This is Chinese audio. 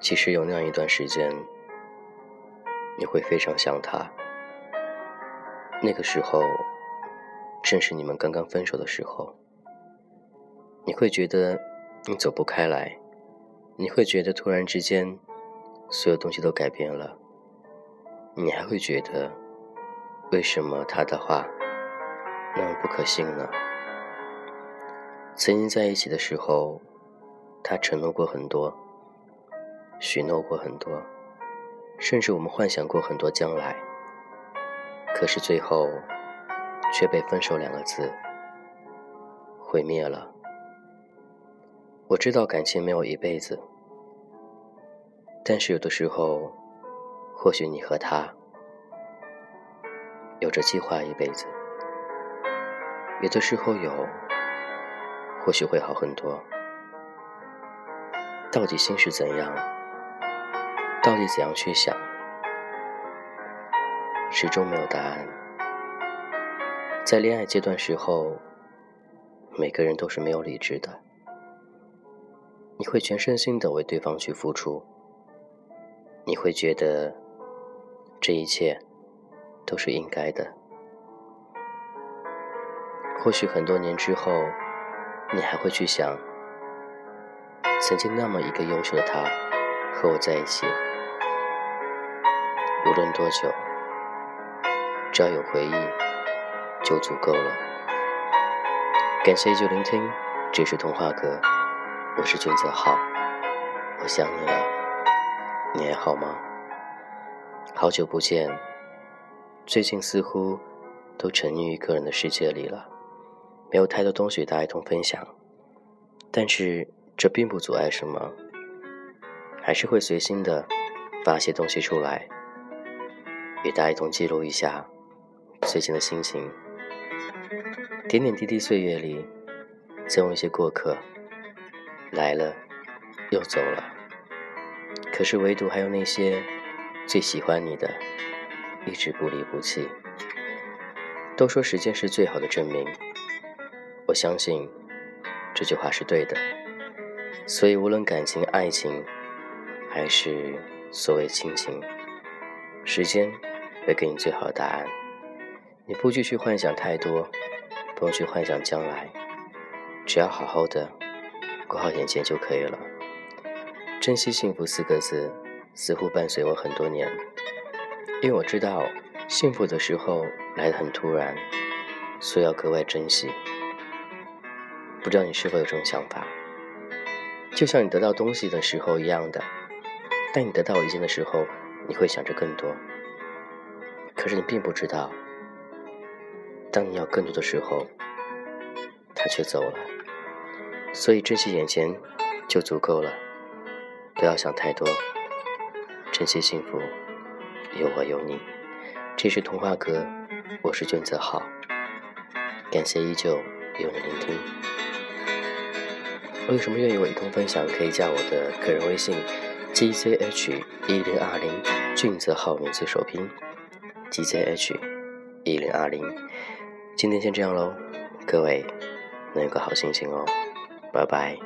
其实有那样一段时间，你会非常想他。那个时候，正是你们刚刚分手的时候。你会觉得你走不开来，你会觉得突然之间，所有东西都改变了。你还会觉得，为什么他的话那么不可信呢？曾经在一起的时候，他承诺过很多，许诺过很多，甚至我们幻想过很多将来。可是最后，却被“分手”两个字毁灭了。我知道感情没有一辈子，但是有的时候，或许你和他有着计划一辈子，有的时候有，或许会好很多。到底心是怎样？到底怎样去想？始终没有答案。在恋爱阶段时候，每个人都是没有理智的。你会全身心的为对方去付出，你会觉得这一切都是应该的。或许很多年之后，你还会去想，曾经那么一个优秀的他和我在一起，无论多久，只要有回忆就足够了。感谢依旧聆听，这是童话阁。我是俊泽浩，我想你了，你还好吗？好久不见，最近似乎都沉溺于个人的世界里了，没有太多东西与大家一同分享。但是这并不阻碍什么，还是会随心的发些东西出来，与大家一同记录一下最近的心情。点点滴滴岁月里，总有一些过客。来了，又走了。可是唯独还有那些最喜欢你的，一直不离不弃。都说时间是最好的证明，我相信这句话是对的。所以无论感情、爱情，还是所谓亲情，时间会给你最好的答案。你不继续幻想太多，不用去幻想将来，只要好好的。过好眼前就可以了。珍惜幸福四个字，似乎伴随我很多年。因为我知道，幸福的时候来得很突然，所以要格外珍惜。不知道你是否有这种想法？就像你得到东西的时候一样的，当你得到一件的时候，你会想着更多。可是你并不知道，当你要更多的时候，他却走了。所以珍惜眼前就足够了，不要想太多，珍惜幸福，有我有你。这是童话歌，我是卷泽浩，感谢依旧有你聆听。有什么愿意我一同分享，可以加我的个人微信：gzh 一零二零，俊泽浩名字首拼：gzh 一零二零。今天先这样喽，各位能有个好心情哦。拜拜。